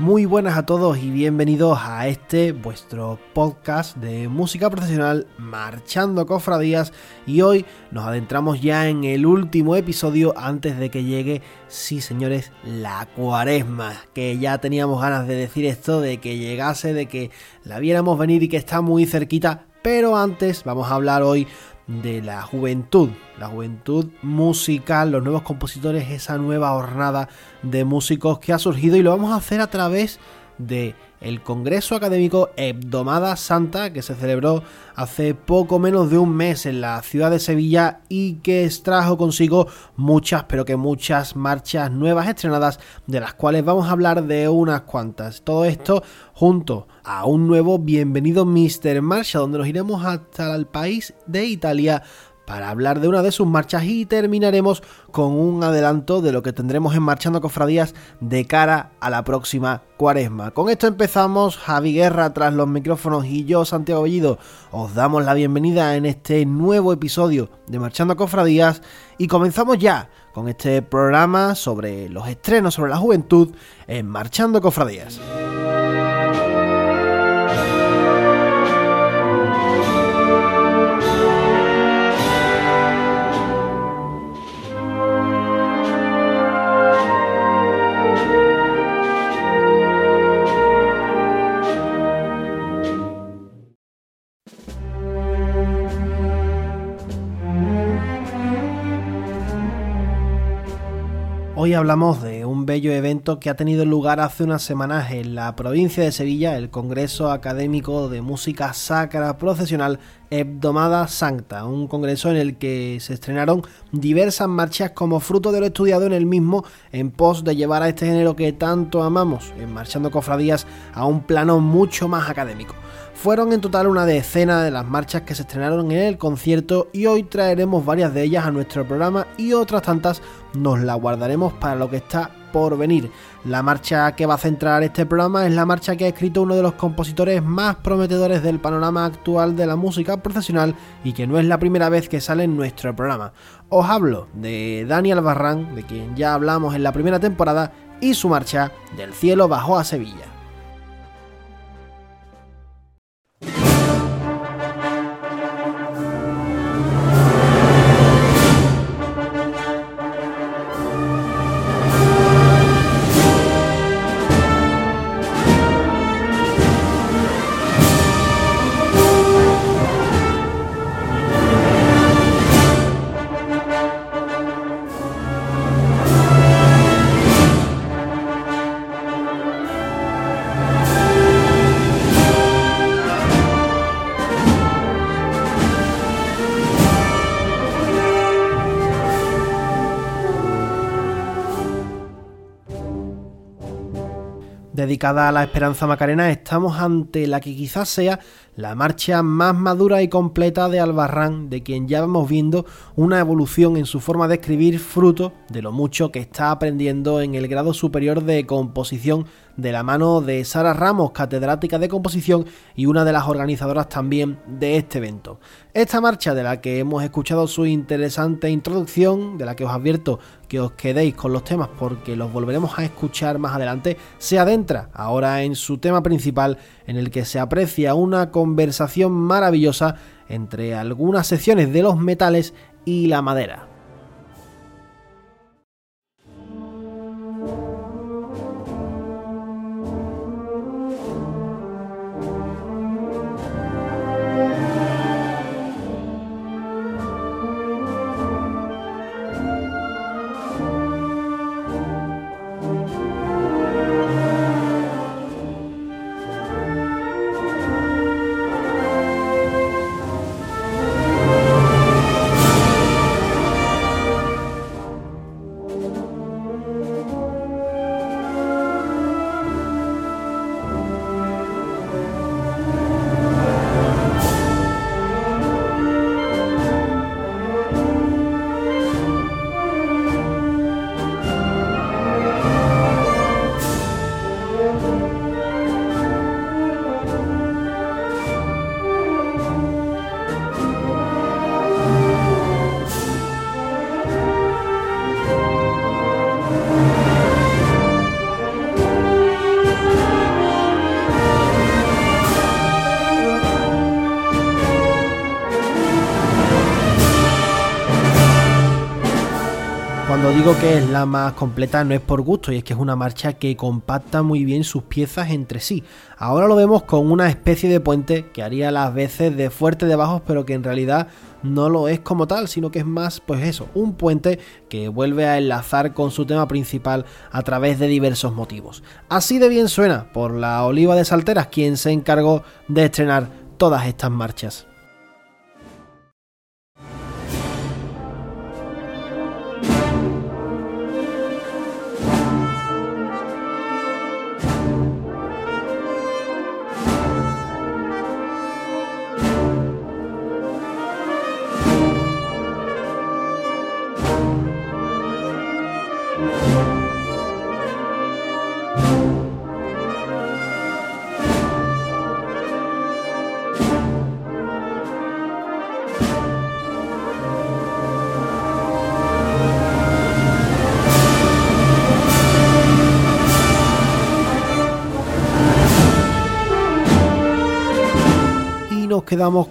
Muy buenas a todos y bienvenidos a este vuestro podcast de música profesional Marchando Cofradías. Y hoy nos adentramos ya en el último episodio antes de que llegue, sí señores, la cuaresma, que ya teníamos ganas de decir esto, de que llegase, de que la viéramos venir y que está muy cerquita, pero antes vamos a hablar hoy de la juventud, la juventud musical, los nuevos compositores, esa nueva jornada de músicos que ha surgido y lo vamos a hacer a través de el Congreso Académico Hebdomada Santa que se celebró hace poco menos de un mes en la ciudad de Sevilla y que trajo consigo muchas, pero que muchas marchas nuevas estrenadas de las cuales vamos a hablar de unas cuantas. Todo esto junto a un nuevo Bienvenido Mr. Marcha donde nos iremos hasta el país de Italia para hablar de una de sus marchas y terminaremos con un adelanto de lo que tendremos en Marchando Cofradías de cara a la próxima cuaresma. Con esto empezamos, Javi Guerra tras los micrófonos y yo, Santiago Bellido, os damos la bienvenida en este nuevo episodio de Marchando Cofradías y comenzamos ya con este programa sobre los estrenos sobre la juventud en Marchando Cofradías. Hoy hablamos de bello evento que ha tenido lugar hace unas semanas en la provincia de Sevilla, el Congreso Académico de Música Sacra Procesional Hebdomada Sancta, un congreso en el que se estrenaron diversas marchas como fruto de lo estudiado en el mismo en pos de llevar a este género que tanto amamos, en Marchando Cofradías, a un plano mucho más académico. Fueron en total una decena de las marchas que se estrenaron en el concierto y hoy traeremos varias de ellas a nuestro programa y otras tantas nos las guardaremos para lo que está por venir. La marcha que va a centrar este programa es la marcha que ha escrito uno de los compositores más prometedores del panorama actual de la música profesional y que no es la primera vez que sale en nuestro programa. Os hablo de Daniel Barran, de quien ya hablamos en la primera temporada, y su marcha Del cielo bajó a Sevilla. A la Esperanza Macarena, estamos ante la que quizás sea la marcha más madura y completa de Albarrán, de quien ya vamos viendo una evolución en su forma de escribir fruto de lo mucho que está aprendiendo en el grado superior de composición de la mano de Sara Ramos, catedrática de composición y una de las organizadoras también de este evento. Esta marcha de la que hemos escuchado su interesante introducción, de la que os advierto que os quedéis con los temas porque los volveremos a escuchar más adelante, se adentra ahora en su tema principal en el que se aprecia una conversación maravillosa entre algunas secciones de los metales y la madera. Que es la más completa no es por gusto, y es que es una marcha que compacta muy bien sus piezas entre sí. Ahora lo vemos con una especie de puente que haría las veces de fuerte de bajos, pero que en realidad no lo es como tal, sino que es más, pues eso, un puente que vuelve a enlazar con su tema principal a través de diversos motivos. Así de bien suena por la Oliva de Salteras, quien se encargó de estrenar todas estas marchas.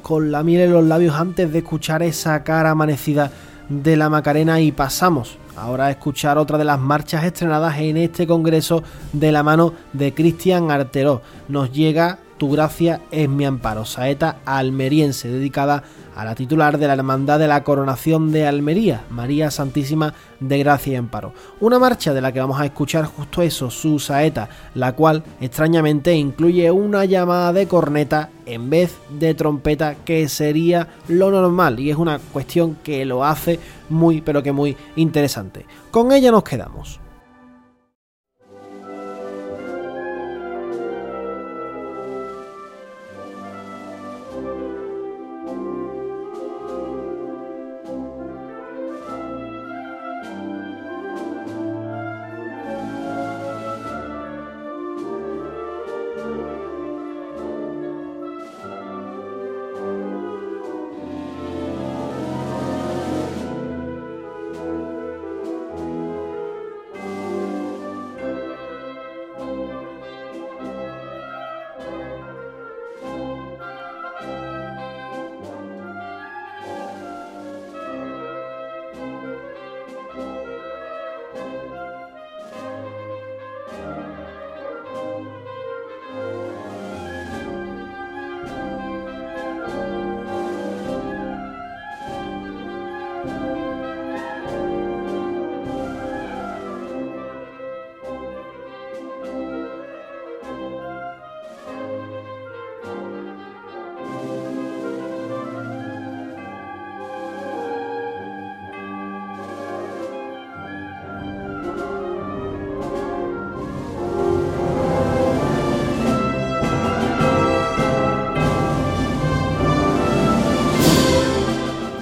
Con la miel en los labios antes de escuchar esa cara amanecida de la Macarena y pasamos ahora a escuchar otra de las marchas estrenadas en este congreso de la mano de Cristian Arteró. Nos llega Tu gracia es mi amparo, saeta almeriense dedicada a la titular de la Hermandad de la Coronación de Almería, María Santísima de Gracia y Amparo. Una marcha de la que vamos a escuchar justo eso, su saeta, la cual extrañamente incluye una llamada de corneta en vez de trompeta, que sería lo normal y es una cuestión que lo hace muy pero que muy interesante. Con ella nos quedamos.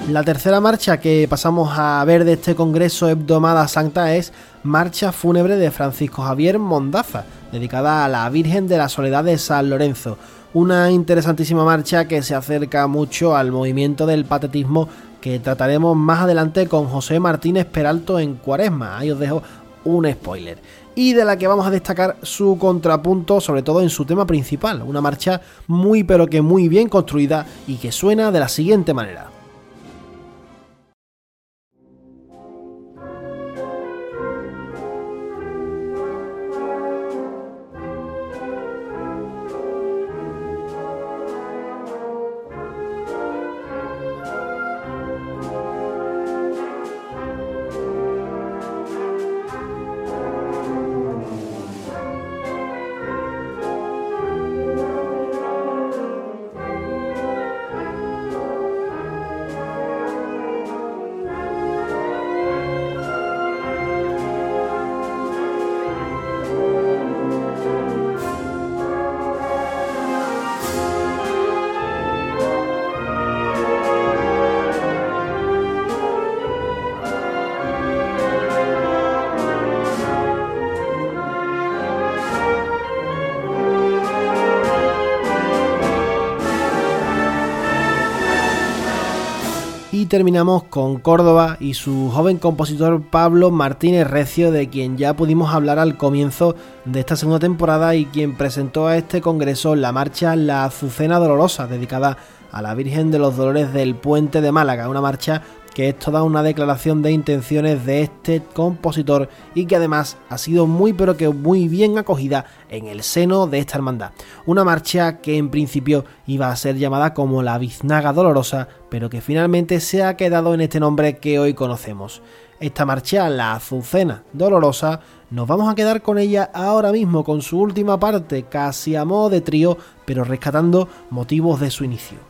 La tercera marcha que pasamos a ver de este Congreso Hebdomada Santa es Marcha Fúnebre de Francisco Javier Mondaza, dedicada a la Virgen de la Soledad de San Lorenzo. Una interesantísima marcha que se acerca mucho al movimiento del patetismo que trataremos más adelante con José Martínez Peralto en Cuaresma. Ahí os dejo un spoiler. Y de la que vamos a destacar su contrapunto, sobre todo en su tema principal. Una marcha muy pero que muy bien construida y que suena de la siguiente manera. Terminamos con Córdoba y su joven compositor Pablo Martínez Recio, de quien ya pudimos hablar al comienzo de esta segunda temporada y quien presentó a este congreso la marcha La Azucena Dolorosa, dedicada a la Virgen de los Dolores del Puente de Málaga, una marcha que es toda una declaración de intenciones de este compositor y que además ha sido muy pero que muy bien acogida en el seno de esta hermandad. Una marcha que en principio iba a ser llamada como la Biznaga Dolorosa, pero que finalmente se ha quedado en este nombre que hoy conocemos. Esta marcha, la Azucena Dolorosa, nos vamos a quedar con ella ahora mismo, con su última parte, casi a modo de trío, pero rescatando motivos de su inicio.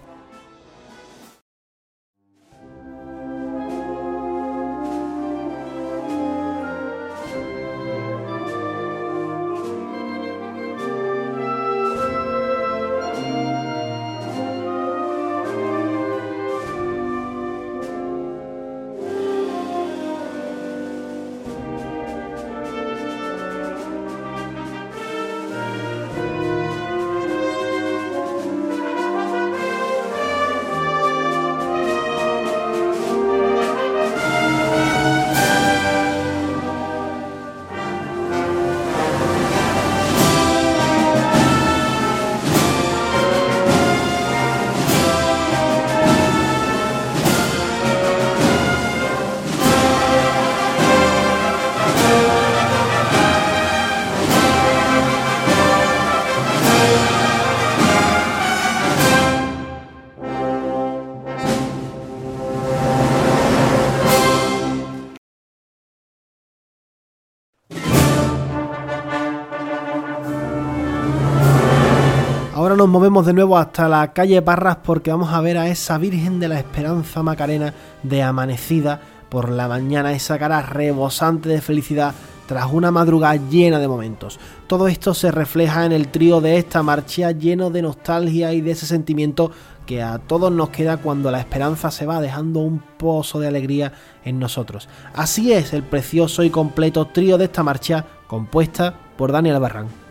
Nos movemos de nuevo hasta la calle Parras porque vamos a ver a esa Virgen de la Esperanza Macarena de amanecida por la mañana, esa cara rebosante de felicidad tras una madrugada llena de momentos. Todo esto se refleja en el trío de esta marcha lleno de nostalgia y de ese sentimiento que a todos nos queda cuando la esperanza se va dejando un pozo de alegría en nosotros. Así es el precioso y completo trío de esta marcha compuesta por Daniel Barran.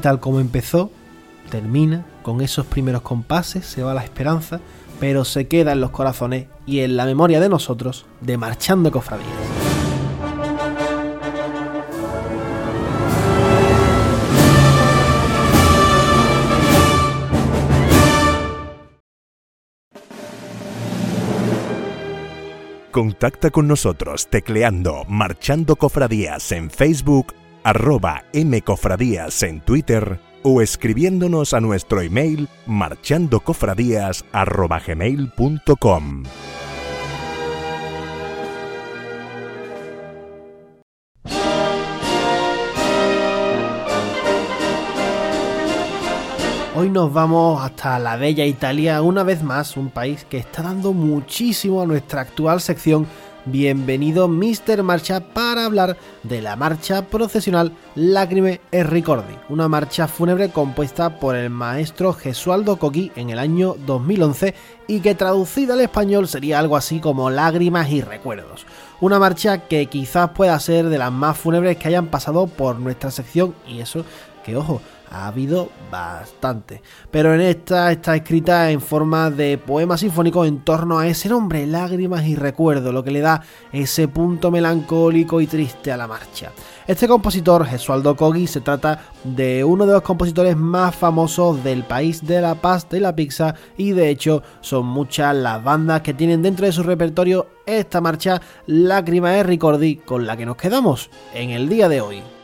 Tal como empezó, termina con esos primeros compases, se va la esperanza, pero se queda en los corazones y en la memoria de nosotros de Marchando Cofradías. Contacta con nosotros tecleando Marchando Cofradías en Facebook arroba mcofradías en Twitter o escribiéndonos a nuestro email marchandocofradías arroba gmail.com. Hoy nos vamos hasta la bella Italia, una vez más, un país que está dando muchísimo a nuestra actual sección bienvenido Mr. Marcha para hablar de la marcha procesional Lágrime e Ricordi, una marcha fúnebre compuesta por el maestro Gesualdo Coqui en el año 2011 y que traducida al español sería algo así como Lágrimas y Recuerdos. Una marcha que quizás pueda ser de las más fúnebres que hayan pasado por nuestra sección y eso que ojo, ha habido bastante. Pero en esta está escrita en forma de poema sinfónico en torno a ese nombre, lágrimas y recuerdo, lo que le da ese punto melancólico y triste a la marcha. Este compositor, Gesualdo Kogi, se trata de uno de los compositores más famosos del país de la pasta y la pizza y de hecho son muchas las bandas que tienen dentro de su repertorio esta marcha Lágrimas y Ricordi con la que nos quedamos en el día de hoy.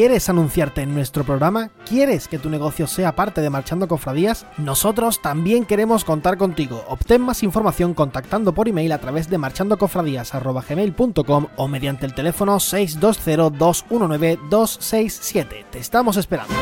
¿Quieres anunciarte en nuestro programa? ¿Quieres que tu negocio sea parte de Marchando Cofradías? Nosotros también queremos contar contigo. Obtén más información contactando por email a través de marchandocofradías.gmail.com o mediante el teléfono 620-219-267. Te estamos esperando.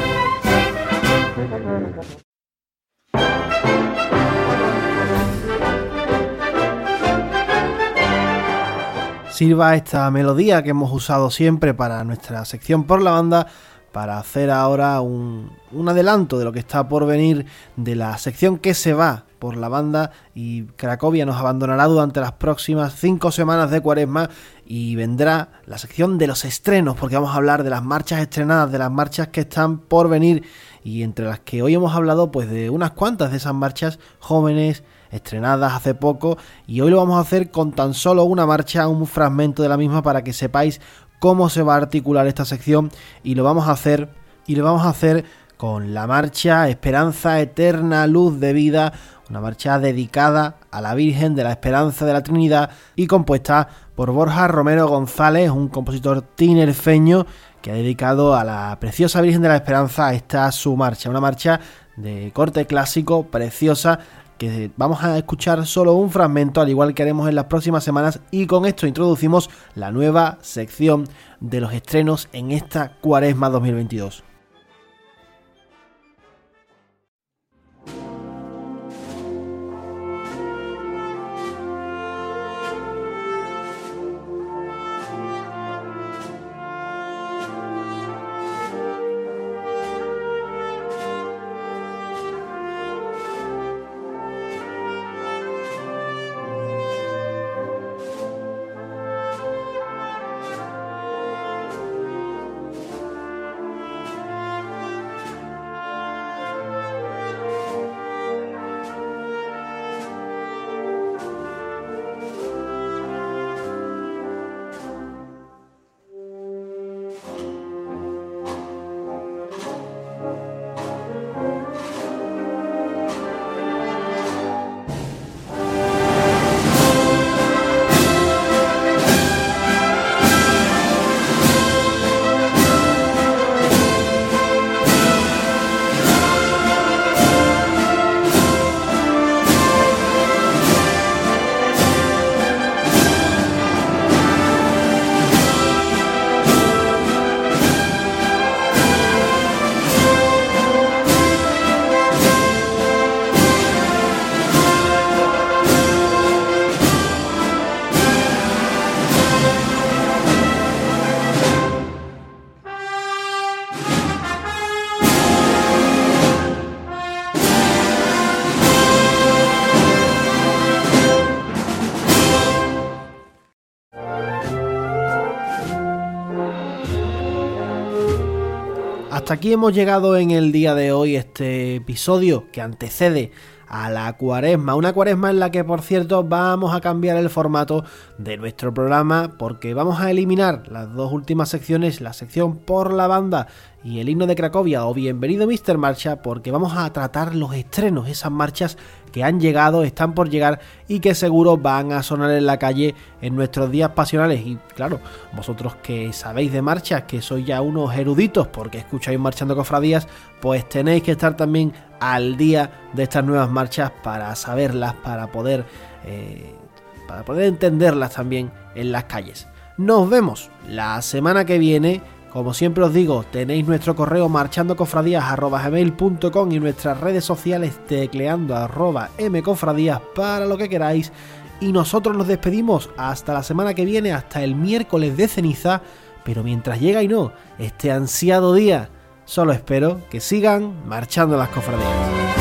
Sirva esta melodía que hemos usado siempre para nuestra sección por la banda para hacer ahora un, adelanto de lo que está por venir de la sección que se va por la banda y Cracovia nos abandonará durante las próximas cinco semanas de cuaresma y vendrá la sección de los estrenos porque vamos a hablar de las marchas estrenadas, de las marchas que están por venir y entre las que hoy hemos hablado pues de unas cuantas de esas marchas jóvenes estrenadas hace poco y hoy lo vamos a hacer con tan solo una marcha, un fragmento de la misma para que sepáis cómo se va a articular esta sección y lo vamos a hacer y lo vamos a hacer con la marcha Esperanza Eterna Luz de Vida, una marcha dedicada a la Virgen de la Esperanza de la Trinidad y compuesta por Borja Romero González, un compositor tinerfeño que ha dedicado a la preciosa Virgen de la Esperanza esta su marcha, una marcha de corte clásico, preciosa, que vamos a escuchar solo un fragmento, al igual que haremos en las próximas semanas, y con esto introducimos la nueva sección de los estrenos en esta Cuaresma 2022. Aquí hemos llegado en el día de hoy, este episodio que antecede a la cuaresma. Una cuaresma en la que, por cierto, vamos a cambiar el formato de nuestro programa porque vamos a eliminar las dos últimas secciones, la sección por la banda y el himno de Cracovia o Bienvenido Mr. Marcha porque vamos a tratar los estrenos, esas marchas que han llegado, están por llegar y que seguro van a sonar en la calle en nuestros días pasionales. Y claro, vosotros que sabéis de marchas, que sois ya unos eruditos porque escucháis marchando cofradías, pues tenéis que estar también al día de estas nuevas marchas para saberlas, para poder, eh, para poder entenderlas también en las calles. Nos vemos la semana que viene como siempre os digo, tenéis nuestro correo marchandocofradías.com y nuestras redes sociales tecleando arroba mcofradías para lo que queráis. Y nosotros nos despedimos hasta la semana que viene, hasta el miércoles de ceniza. Pero mientras llega y no, este ansiado día, solo espero que sigan marchando las cofradías.